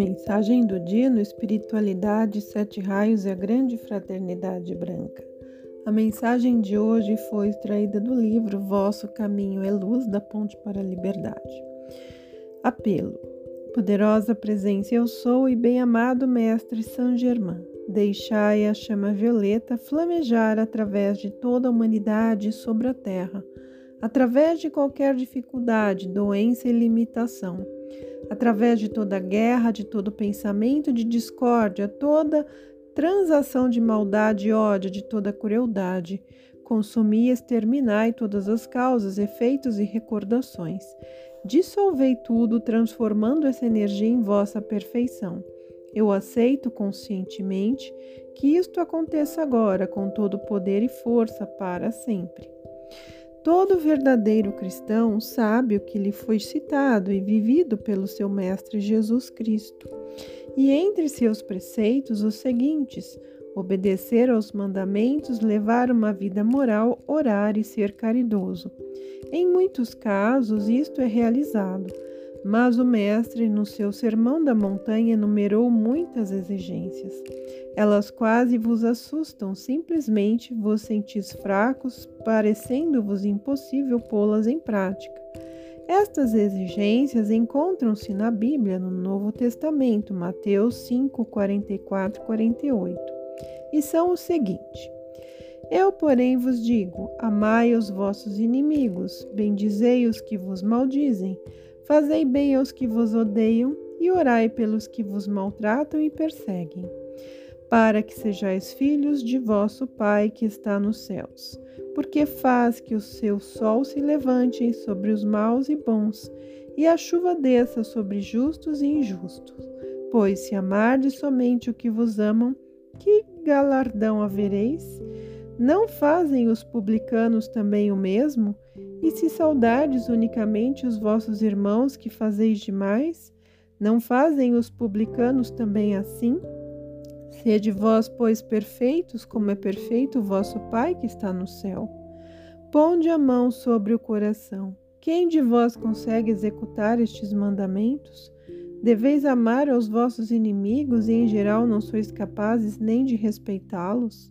Mensagem do dia no Espiritualidade, Sete Raios e a Grande Fraternidade Branca. A mensagem de hoje foi extraída do livro Vosso Caminho é Luz da Ponte para a Liberdade. Apelo. Poderosa presença eu sou e bem-amado Mestre Saint Germain. Deixai a chama violeta flamejar através de toda a humanidade sobre a terra através de qualquer dificuldade, doença e limitação, através de toda guerra, de todo pensamento de discórdia, toda transação de maldade e ódio, de toda crueldade. Consumi exterminai todas as causas, efeitos e recordações. Dissolvei tudo, transformando essa energia em vossa perfeição. Eu aceito conscientemente que isto aconteça agora, com todo poder e força para sempre. Todo verdadeiro cristão sabe o que lhe foi citado e vivido pelo seu Mestre Jesus Cristo. E entre seus preceitos, os seguintes: obedecer aos mandamentos, levar uma vida moral, orar e ser caridoso. Em muitos casos, isto é realizado, mas o Mestre, no seu Sermão da Montanha, enumerou muitas exigências. Elas quase vos assustam, simplesmente vos sentis fracos, parecendo-vos impossível pô-las em prática. Estas exigências encontram-se na Bíblia, no Novo Testamento, Mateus 5, 44 48, e são o seguinte. Eu, porém, vos digo: amai os vossos inimigos, bendizei os que vos maldizem, fazei bem aos que vos odeiam e orai pelos que vos maltratam e perseguem para que sejais filhos de vosso Pai que está nos céus, porque faz que o seu sol se levante sobre os maus e bons, e a chuva desça sobre justos e injustos. Pois se amardes somente o que vos amam, que galardão havereis? Não fazem os publicanos também o mesmo? E se saudardes unicamente os vossos irmãos que fazeis demais, não fazem os publicanos também assim? Sede vós, pois, perfeitos, como é perfeito o vosso Pai que está no céu. Ponde a mão sobre o coração. Quem de vós consegue executar estes mandamentos? Deveis amar aos vossos inimigos e, em geral, não sois capazes nem de respeitá-los?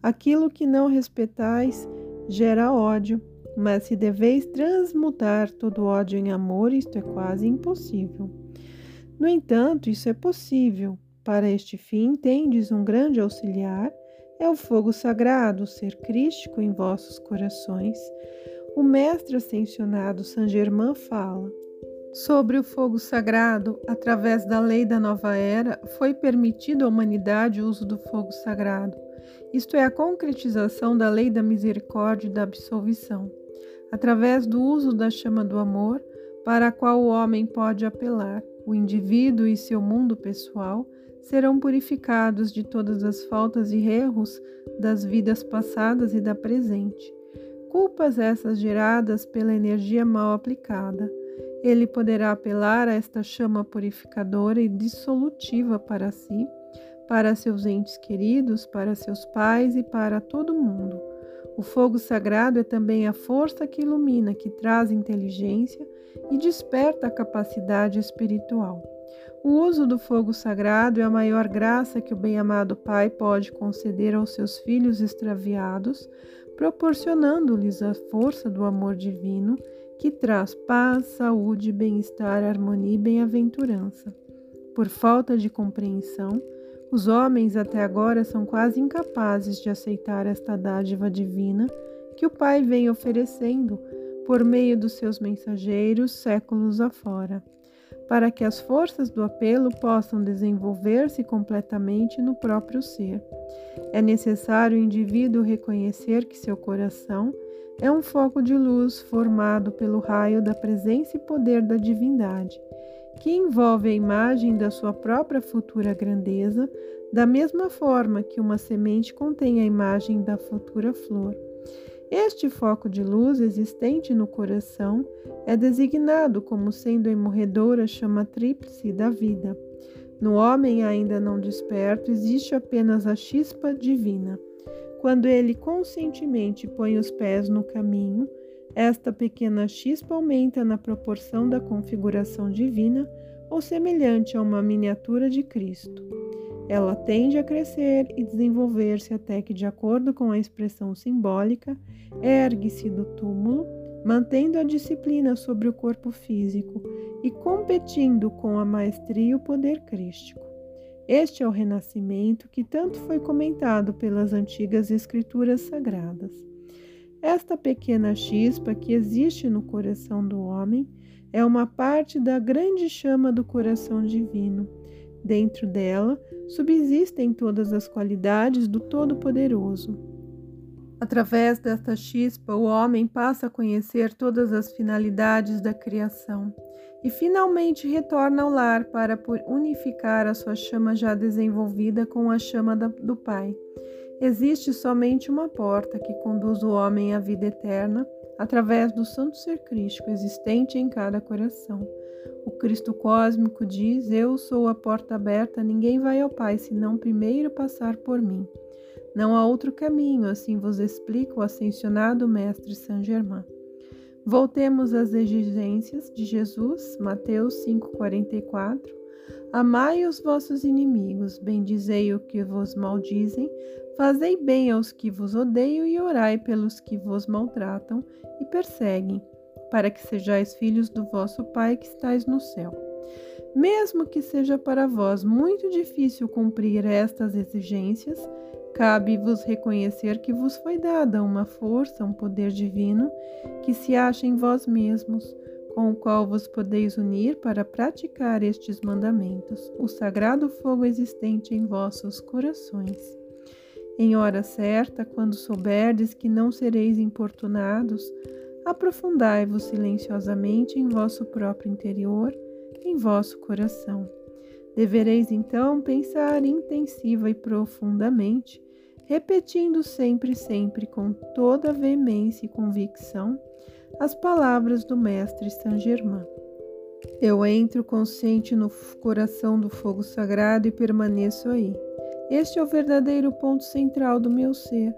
Aquilo que não respeitais gera ódio, mas se deveis transmutar todo ódio em amor, isto é quase impossível. No entanto, isso é possível para este fim, tendes um grande auxiliar, é o fogo sagrado, o ser crístico em vossos corações. O mestre ascensionado Saint Germain fala: Sobre o fogo sagrado, através da lei da nova era, foi permitido à humanidade o uso do fogo sagrado. Isto é a concretização da lei da misericórdia e da absolvição, através do uso da chama do amor, para a qual o homem pode apelar, o indivíduo e seu mundo pessoal serão purificados de todas as faltas e erros das vidas passadas e da presente. Culpas essas geradas pela energia mal aplicada. Ele poderá apelar a esta chama purificadora e dissolutiva para si, para seus entes queridos, para seus pais e para todo mundo. O fogo sagrado é também a força que ilumina, que traz inteligência e desperta a capacidade espiritual. O uso do fogo sagrado é a maior graça que o bem-amado Pai pode conceder aos seus filhos extraviados, proporcionando-lhes a força do amor divino que traz paz, saúde, bem-estar, harmonia e bem-aventurança. Por falta de compreensão, os homens até agora são quase incapazes de aceitar esta dádiva divina que o Pai vem oferecendo por meio dos seus mensageiros séculos afora para que as forças do apelo possam desenvolver-se completamente no próprio ser. É necessário o indivíduo reconhecer que seu coração é um foco de luz formado pelo raio da presença e poder da divindade, que envolve a imagem da sua própria futura grandeza, da mesma forma que uma semente contém a imagem da futura flor. Este foco de luz existente no coração é designado como sendo a imorredora chama tríplice da vida. No homem ainda não desperto existe apenas a chispa divina. Quando ele conscientemente põe os pés no caminho, esta pequena chispa aumenta na proporção da configuração divina, ou semelhante a uma miniatura de Cristo. Ela tende a crescer e desenvolver-se até que, de acordo com a expressão simbólica, ergue-se do túmulo, mantendo a disciplina sobre o corpo físico e competindo com a maestria e o poder crístico. Este é o renascimento que tanto foi comentado pelas antigas escrituras sagradas. Esta pequena chispa que existe no coração do homem é uma parte da grande chama do coração divino. Dentro dela subsistem todas as qualidades do Todo-Poderoso. Através desta chispa, o homem passa a conhecer todas as finalidades da criação e finalmente retorna ao lar para unificar a sua chama já desenvolvida com a chama do Pai. Existe somente uma porta que conduz o homem à vida eterna através do santo ser crístico existente em cada coração. O Cristo cósmico diz: Eu sou a porta aberta, ninguém vai ao Pai senão primeiro passar por mim. Não há outro caminho, assim vos explica o ascensionado Mestre Saint Germain. Voltemos às exigências de Jesus, Mateus 5,44. Amai os vossos inimigos, bendizei o que vos maldizem, fazei bem aos que vos odeiam e orai pelos que vos maltratam e perseguem, para que sejais filhos do vosso Pai que estais no céu. Mesmo que seja para vós muito difícil cumprir estas exigências, Cabe-vos reconhecer que vos foi dada uma força, um poder divino que se acha em vós mesmos, com o qual vos podeis unir para praticar estes mandamentos, o sagrado fogo existente em vossos corações. Em hora certa, quando souberdes que não sereis importunados, aprofundai-vos silenciosamente em vosso próprio interior, em vosso coração. Devereis então pensar intensiva e profundamente repetindo sempre, sempre com toda veemência e convicção as palavras do Mestre Saint Germain. Eu entro consciente no coração do fogo sagrado e permaneço aí. Este é o verdadeiro ponto central do meu ser.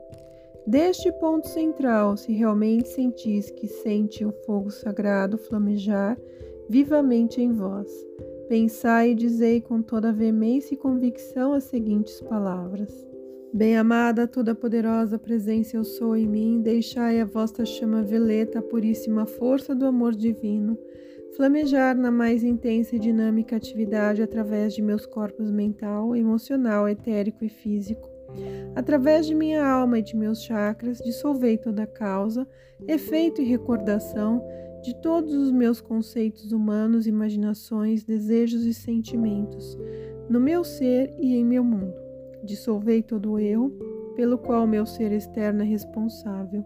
Deste ponto central, se realmente sentis que sente o fogo sagrado flamejar vivamente em vós, pensai e dizei com toda veemência e convicção as seguintes palavras: Bem-amada, toda poderosa presença eu sou em mim, deixai a vossa chama veleta, a puríssima força do amor divino, flamejar na mais intensa e dinâmica atividade através de meus corpos mental, emocional, etérico e físico. Através de minha alma e de meus chakras, dissolvei toda causa, efeito e recordação de todos os meus conceitos humanos, imaginações, desejos e sentimentos, no meu ser e em meu mundo dissolvei todo o erro, pelo qual meu ser externo é responsável.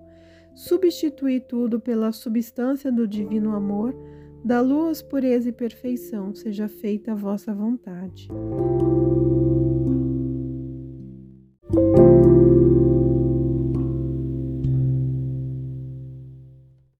Substituí tudo pela substância do divino amor, da luz, pureza e perfeição, seja feita a vossa vontade.